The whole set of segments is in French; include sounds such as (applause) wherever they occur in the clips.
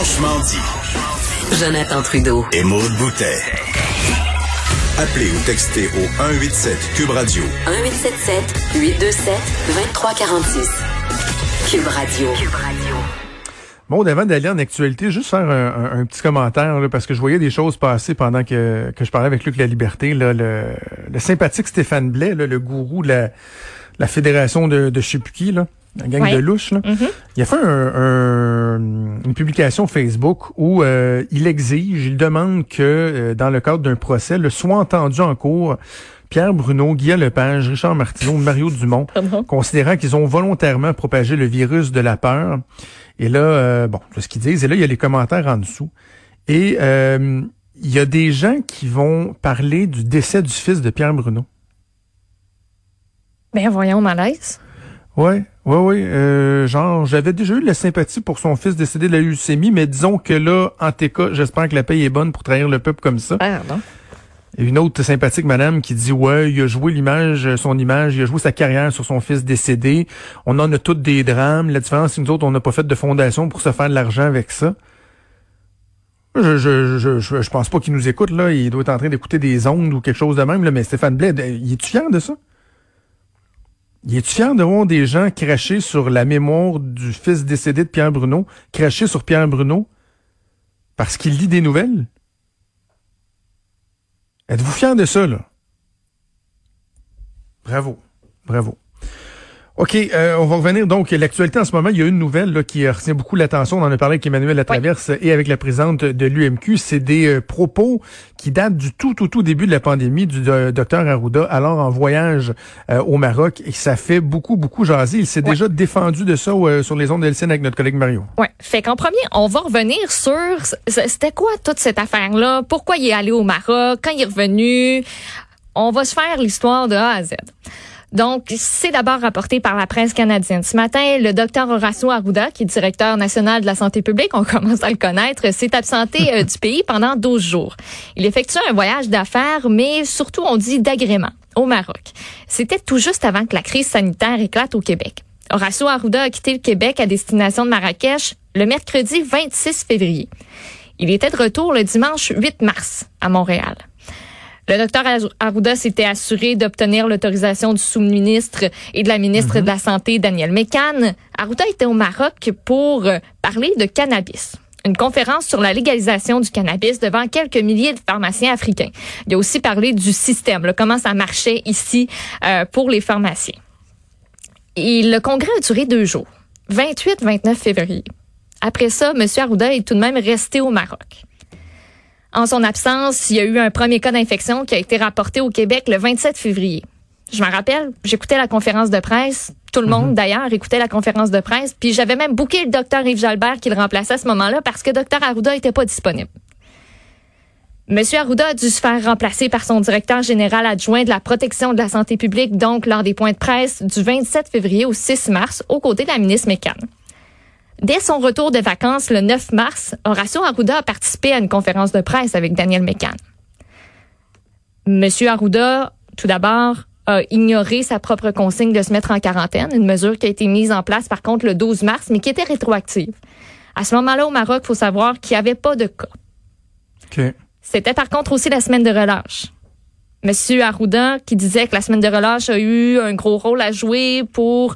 Franchement dit. Jonathan Trudeau. Et Maude Boutet. Appelez ou textez au 187 Cube Radio. 1877 827 2346. Cube Radio. Cube Radio. Bon, avant d'aller en actualité, juste faire un, un- un petit commentaire, là, parce que je voyais des choses passer pendant que, que je parlais avec Luc La Liberté. Là, le, le sympathique Stéphane Blais, là, le gourou de la, la fédération de, de là, la gang Ouais. de louches, là, il a fait un- un- une publication Facebook où euh, il exige, il demande que, euh, dans le cadre d'un procès, le soit entendu en cours Pierre Bruno, Guy Lepage, Richard Martineau, Mario Dumont, (laughs) Pardon? considérant qu'ils ont volontairement propagé le virus de la peur. Et là, euh, bon, c'est ce qu'ils disent. Et là, il y a les commentaires en dessous. Et euh, il y a des gens qui vont parler du décès du fils de Pierre Bruno. Ben voyons, malaise. Ouais, ouais, ouais. euh, genre, j'avais déjà eu de la sympathie pour son fils décédé de la leucémie, mais disons que là, en TK, j'espère que la paye est bonne pour trahir le peuple comme ça. Pardon. Et une autre sympathique madame qui dit ouais, il a joué l'image, son image, il a joué sa carrière sur son fils décédé. On en a toutes des drames. La différence, c'est que nous autres, on n'a pas fait de fondation pour se faire de l'argent avec ça. Je, je, je, je, je pense pas qu'il nous écoute, là. Il doit être en train d'écouter des ondes ou quelque chose de même, là. Mais Stéphane Blais, il est-tu fier de ça? Il est-tu fier de voir des gens cracher sur la mémoire du fils décédé de Pierre Bruno, cracher sur Pierre Bruno parce qu'il lit des nouvelles? Êtes-vous fier de ça, là? Bravo. Bravo. OK, euh, on va revenir donc. L'actualité en ce moment, il y a une nouvelle là, qui retient beaucoup l'attention. On en a parlé avec Emmanuel Latraverse et avec la présidente de l'UMQ. C'est des euh, propos qui datent du tout, tout, tout début de la pandémie du euh, docteur Arruda, alors en voyage euh, au Maroc. Et ça fait beaucoup, beaucoup jaser. Il s'est déjà défendu de ça sur les ondes de LCN avec notre collègue Mario. Ouais. Fait qu'en premier, on va revenir sur c'était quoi toute cette affaire-là, pourquoi il est allé au Maroc, quand il est revenu? On va se faire l'histoire de A à Z. Donc, c'est d'abord rapporté par la presse canadienne. Ce matin, le docteur Horacio Arruda, qui est directeur national de la santé publique, on (laughs) commence à le connaître, s'est absenté euh, du pays pendant 12 jours. Il effectue un voyage d'affaires, mais surtout, on dit d'agrément, au Maroc. C'était tout juste avant que la crise sanitaire éclate au Québec. Horacio Arruda a quitté le Québec à destination de Marrakech le mercredi 26 février. Il était de retour le dimanche 8 mars à Montréal. Le docteur Arruda s'était assuré d'obtenir l'autorisation du sous-ministre et de la ministre de la Santé, Daniel Mécan. Arruda était au Maroc pour euh, parler de cannabis. Une conférence sur la légalisation du cannabis devant quelques milliers de pharmaciens africains. Il a aussi parlé du système, là, comment ça marchait ici euh, pour les pharmaciens. Et le congrès a duré deux jours, 28-29 février. Après ça, M. Arruda est tout de même resté au Maroc. En son absence, il y a eu un premier cas d'infection qui a été rapporté au Québec le 27 février. Je m'en rappelle, j'écoutais la conférence de presse. Tout le monde, d'ailleurs, écoutait la conférence de presse. Puis j'avais même booké le docteur Yves Jalbert qui le remplaçait à ce moment-là parce que docteur Arruda était pas disponible. Monsieur Arruda a dû se faire remplacer par son directeur général adjoint de la protection de la santé publique, donc lors des points de presse du 27 février au 6 mars, aux côtés de la ministre Mécan. Dès son retour de vacances le 9 mars, Horacio Arruda a participé à une conférence de presse avec Daniel Mécan. Monsieur Arruda, tout d'abord, a ignoré sa propre consigne de se mettre en quarantaine, une mesure qui a été mise en place par contre le 12 mars, mais qui était rétroactive. À ce moment-là, au Maroc, il faut savoir qu'il n'y avait pas de cas. OK. C'était par contre aussi la semaine de relâche. Monsieur Arruda qui disait que la semaine de relâche a eu un gros rôle à jouer pour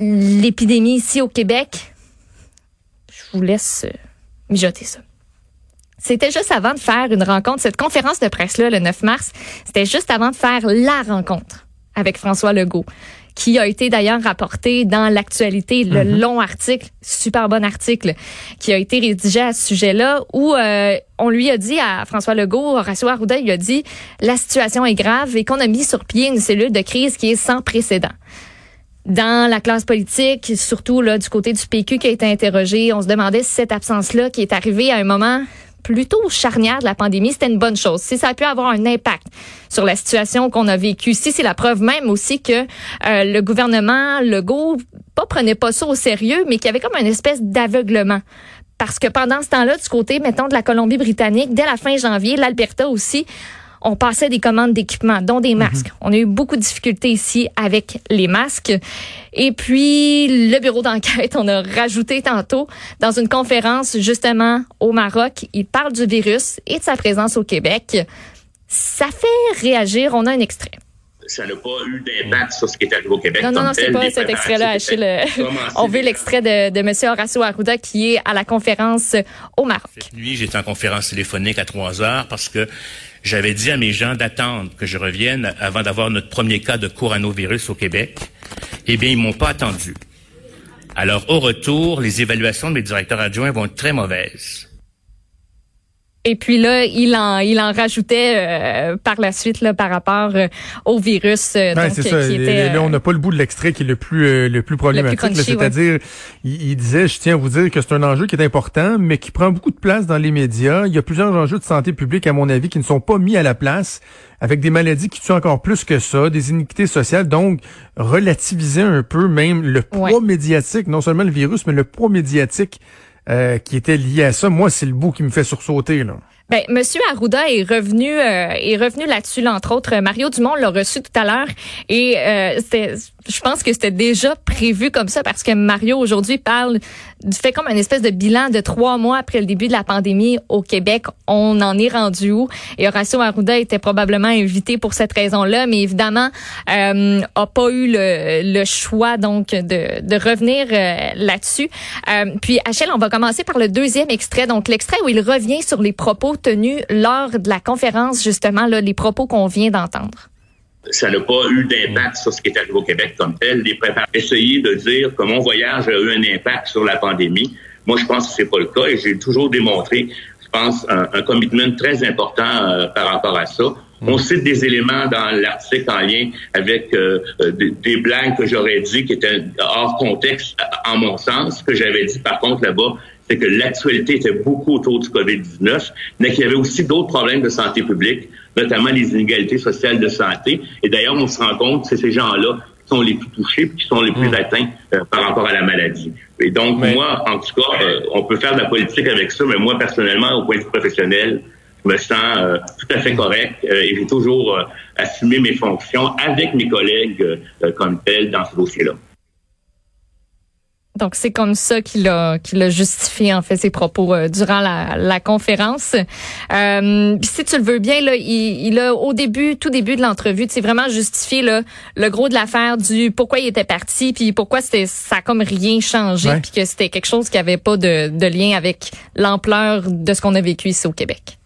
l'épidémie ici au Québec. Je vous laisse euh, mijoter ça. C'était juste avant de faire une rencontre, cette conférence de presse-là, le 9 mars, c'était juste avant de faire la rencontre avec François Legault, qui a été d'ailleurs rapporté dans l'actualité, le long article, super bon article, qui a été rédigé à ce sujet-là, où euh, on lui a dit à François Legault, Horacio Arruda, il a dit, la situation est grave et qu'on a mis sur pied une cellule de crise qui est sans précédent. Dans la classe politique, surtout là du côté du PQ qui a été interrogé, on se demandait si cette absence-là qui est arrivée à un moment plutôt charnière de la pandémie, c'était une bonne chose. Si ça a pu avoir un impact sur la situation qu'on a vécue, si c'est la preuve même aussi que euh, le gouvernement Legault pas prenait pas ça au sérieux, mais qu'il y avait comme une espèce d'aveuglement. Parce que pendant ce temps-là, du côté, mettons, de la Colombie-Britannique, dès la fin janvier, l'Alberta aussi, on passait des commandes d'équipements, dont des masques. Mhm. On a eu beaucoup de difficultés ici avec les masques. Et puis, le bureau d'enquête, on a rajouté tantôt dans une conférence justement au Maroc, il parle du virus et de sa présence au Québec. Ça fait réagir. On a un extrait. ça n'a pas eu d'impact sur ce qui est arrivé au Québec. Non, non, non, c'est pas cet extrait-là, Achille. (laughs) On veut l'extrait de, de M. Horacio Arruda qui est à la conférence au Maroc. Cette nuit, j'étais en conférence téléphonique à 3 heures parce que j'avais dit à mes gens d'attendre que je revienne avant d'avoir notre premier cas de coronavirus au Québec. Eh bien, ils m'ont pas attendu. Alors, au retour, les évaluations de mes directeurs adjoints vont être très mauvaises. Et puis là, il en, il en rajoutait euh, par la suite là, par rapport euh, au virus. euh, Ouais, donc, c'est euh, ça. qui Et était, Là, on n'a pas le bout de l'extrait qui est le plus euh, le plus problématique. C'est-à-dire, il, il disait, je tiens à vous dire que c'est un enjeu qui est important, mais qui prend beaucoup de place dans les médias. Il y a plusieurs enjeux de santé publique, à mon avis, qui ne sont pas mis à la place, avec des maladies qui tuent encore plus que ça, des iniquités sociales. Donc, relativiser un peu même le poids Ouais. médiatique, non seulement le virus, mais le poids médiatique euh, qui était lié à ça. Moi, c'est le bout qui me fait sursauter. Là. Ben, Monsieur Arruda est revenu euh, est revenu là-dessus, là, entre autres. Mario Dumont l'a reçu tout à l'heure et euh, je pense que c'était déjà prévu comme ça parce que Mario aujourd'hui parle du fait comme une espèce de bilan de trois mois après le début de la pandémie au Québec. On en est rendu où? Et Horacio Arruda était probablement invité pour cette raison-là, mais évidemment euh, a pas eu le, le choix donc de, de revenir euh, là-dessus. Euh, puis Achille, on va commencer par le deuxième extrait, donc l'extrait où il revient sur les propos tenus lors de la conférence justement là, les propos qu'on vient d'entendre. ça n'a pas eu d'impact sur ce qui est arrivé au Québec comme tel. Les préparateurs essayer de dire que mon voyage a eu un impact sur la pandémie. Moi, je pense que c'est pas le cas et j'ai toujours démontré, je pense, un, un commitment très important euh, par rapport à ça. On cite des éléments dans l'article en lien avec euh, euh, des, des blagues que j'aurais dit qui étaient hors contexte, en mon sens. Que j'avais dit, par contre, là-bas, c'est que l'actualité était beaucoup autour du COVID-19, mais qu'il y avait aussi d'autres problèmes de santé publique, notamment les inégalités sociales de santé. Et d'ailleurs, on se rend compte que c'est ces gens-là qui sont les plus touchés puis qui sont les plus atteints euh, par rapport à la maladie. Et donc, Mais- moi, en tout cas, euh, on peut faire de la politique avec ça, mais moi, personnellement, au point de vue professionnel, je me sens euh, tout à fait correct et j'ai toujours assumé mes fonctions avec mes collègues comme tel dans ce dossier-là. Donc c'est comme ça qu'il a qu'il a justifié en fait ses propos euh, durant la, la conférence. Euh, si tu le veux bien là, il, il a au début, tout début de l'entrevue, c'est vraiment justifié là, le gros de l'affaire du pourquoi il était parti, puis pourquoi c'était ça a comme rien changé, Ouais. puis que c'était quelque chose qui avait pas de, de lien avec l'ampleur de ce qu'on a vécu ici au Québec.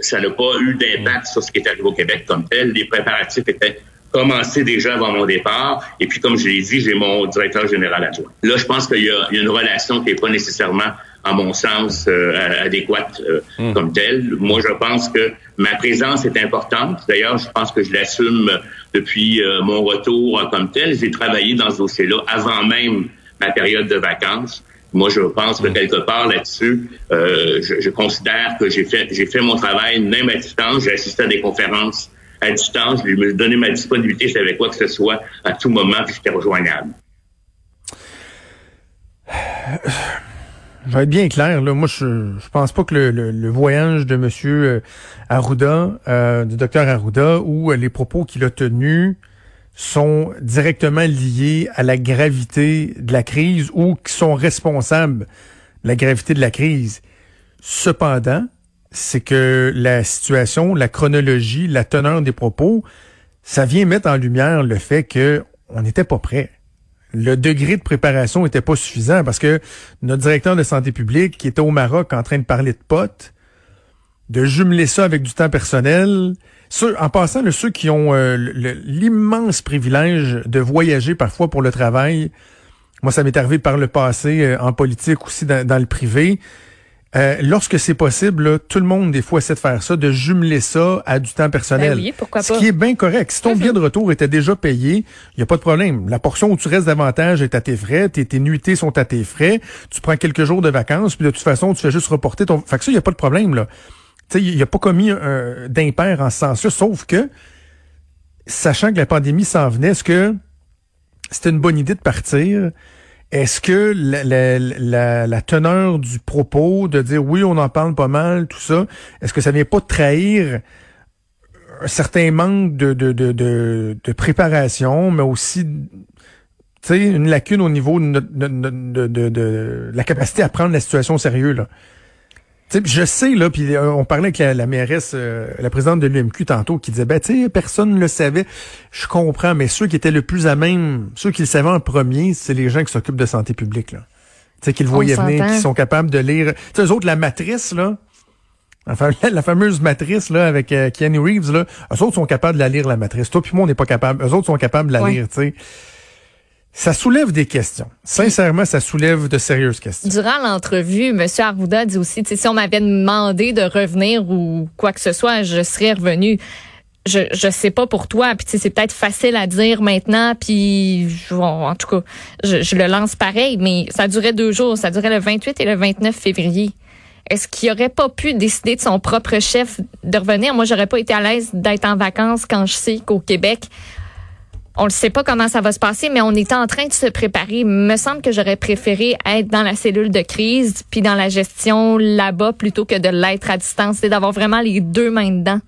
ça n'a pas eu d'impact sur ce qui est arrivé au Québec comme tel. Les préparatifs étaient commencés déjà avant mon départ. Et puis, comme je l'ai dit, j'ai mon directeur général adjoint. Là, je pense qu'il y, a une relation qui n'est pas nécessairement, à mon sens, euh, adéquate euh, comme telle. Moi, je pense que ma présence est importante. D'ailleurs, je pense que je l'assume depuis euh, mon retour euh, comme tel. J'ai travaillé dans ce dossier-là avant même ma période de vacances. Moi, je pense que quelque part là-dessus, euh, je, je considère que j'ai fait j'ai fait mon travail même à distance. J'ai assisté à des conférences à distance. Je me donné ma disponibilité, c'est avec quoi que ce soit à tout moment, puis j'étais rejoignable. Je vais être bien clair, là. Moi, je, je pense pas que le, le- le voyage de Monsieur euh, Arruda, euh, du docteur Arruda, ou euh, les propos qu'il a tenus sont directement liés à la gravité de la crise ou qui sont responsables de la gravité de la crise. Cependant, c'est que la situation, la chronologie, la teneur des propos, ça vient mettre en lumière le fait que on n'était pas prêt le degré de préparation était pas suffisant parce que notre directeur de santé publique qui était au Maroc en train de parler de potes, de jumeler ça avec du temps personnel. Ceux, en passant, là, ceux qui ont euh, le- l'immense privilège de voyager parfois pour le travail, moi ça m'est arrivé par le passé euh, en politique aussi dans le privé, Euh, lorsque c'est possible, là, tout le monde, des fois, essaie de faire ça, de jumeler ça à du temps personnel. Ben oui, pourquoi Ce pas. qui est bien correct. Si ton billet de retour était déjà payé, il n'y a pas de problème. La portion où tu restes davantage est à tes frais, tes, tes nuitées sont à tes frais, tu prends quelques jours de vacances, puis de toute façon, tu fais juste reporter ton... Fait que ça, il n'y a pas de problème, là. Tu sais, il n'y a pas commis un, d'impair en ce sens-là, sauf que, sachant que la pandémie s'en venait, est-ce que c'était une bonne idée de partir? Est-ce que la, la, la, teneur du propos, de dire oui, on en parle pas mal, tout ça, est-ce que ça vient pas trahir un certain manque de, de, de, de, préparation, mais aussi une lacune au niveau de, de, de, de la capacité à prendre la situation au sérieux, là? Tu sais, je sais, là, puis euh, on parlait avec la, la mairesse, euh, la présidente de l'UMQ tantôt, qui disait, ben, tu personne ne le savait. Je comprends, mais ceux qui étaient le plus à même, ceux qui le savaient en premier, c'est les gens qui s'occupent de santé publique, là. Tu qui le voyaient venir, qui sont capables de lire. Tu eux autres, la matrice, là, la, fa- (laughs) la fameuse matrice, là, avec euh, Keanu Reeves, là, eux autres sont capables de la lire, la matrice. Toi puis moi, on n'est pas capable. Eux autres sont capables de la Ouais. lire, tu sais. Ça soulève des questions. Sincèrement, ça soulève de sérieuses questions. Durant l'entrevue, M. Arruda dit aussi, tu sais, si on m'avait demandé de revenir ou quoi que ce soit, je serais revenu. Je je sais pas pour toi, puis c'est peut-être facile à dire maintenant, puis je- en tout cas, je, je le lance pareil, mais ça durait deux jours, ça durait le 28 et le 29 février. Est-ce qu'il aurait pas pu décider de son propre chef de revenir? Moi, j'aurais pas été à l'aise d'être en vacances quand je sais qu'au Québec, on ne sait pas comment ça va se passer, mais on est en train de se préparer. Me semble que j'aurais préféré être dans la cellule de crise puis dans la gestion là-bas plutôt que de l'être à distance. C'est d'avoir vraiment les deux mains dedans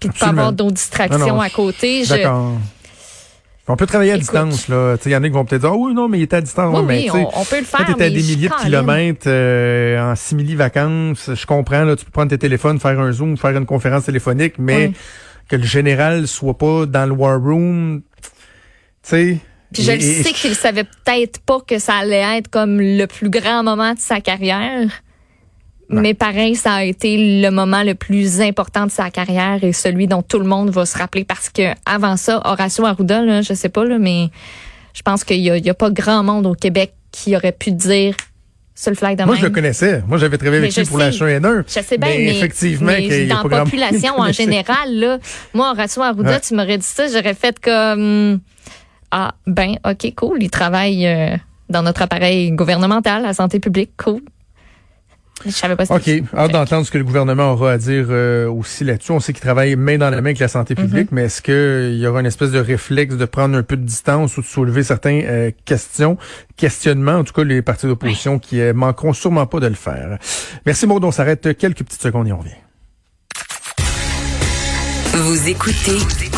puis de pas avoir d'autres distractions Non, non, à côté. Je- D'accord. On peut travailler à Écoute. distance, là. Tu Il y en a qui vont peut-être dire, ah oui, non, mais il était à distance. Oui, mais, oui, tu on, on peut le Quand faire. t'es à des milliers de kilomètres, euh, en simili-vacances, je comprends, là, tu peux prendre tes téléphones, faire un Zoom, faire une conférence téléphonique, mais Oui. que le général soit pas dans le war room, tu sais. Puis je le sais qu'il savait peut-être pas que ça allait être comme le plus grand moment de sa carrière. Mais pareil, ça a été le moment le plus important de sa carrière et celui dont tout le monde va se rappeler parce que avant ça, Horacio Arruda, là, je sais pas, là, mais je pense qu'il y a, il y a pas grand monde au Québec qui aurait pu dire ce le flag de Moi, même. je le connaissais. Moi, j'avais travaillé avec lui pour sais. la H1N1. Je sais bien, mais, effectivement, mais dans la population en général, là, moi, Horacio Arruda, Ouais. tu m'aurais dit ça, j'aurais fait comme ah ben ok cool, il travaille euh, dans notre appareil gouvernemental, la santé publique, cool. Je savais pas. OK. c'était- Hâte d'entendre ce que le gouvernement aura à dire euh, aussi là-dessus. On sait qu'il travaille main dans la main avec la santé publique, mais est-ce qu'il y aura une espèce de réflexe de prendre un peu de distance ou de soulever certains euh, questions, questionnements, en tout cas les partis d'opposition qui euh, manqueront sûrement pas de le faire. Merci Maud, on s'arrête quelques petites secondes et on revient. Vous écoutez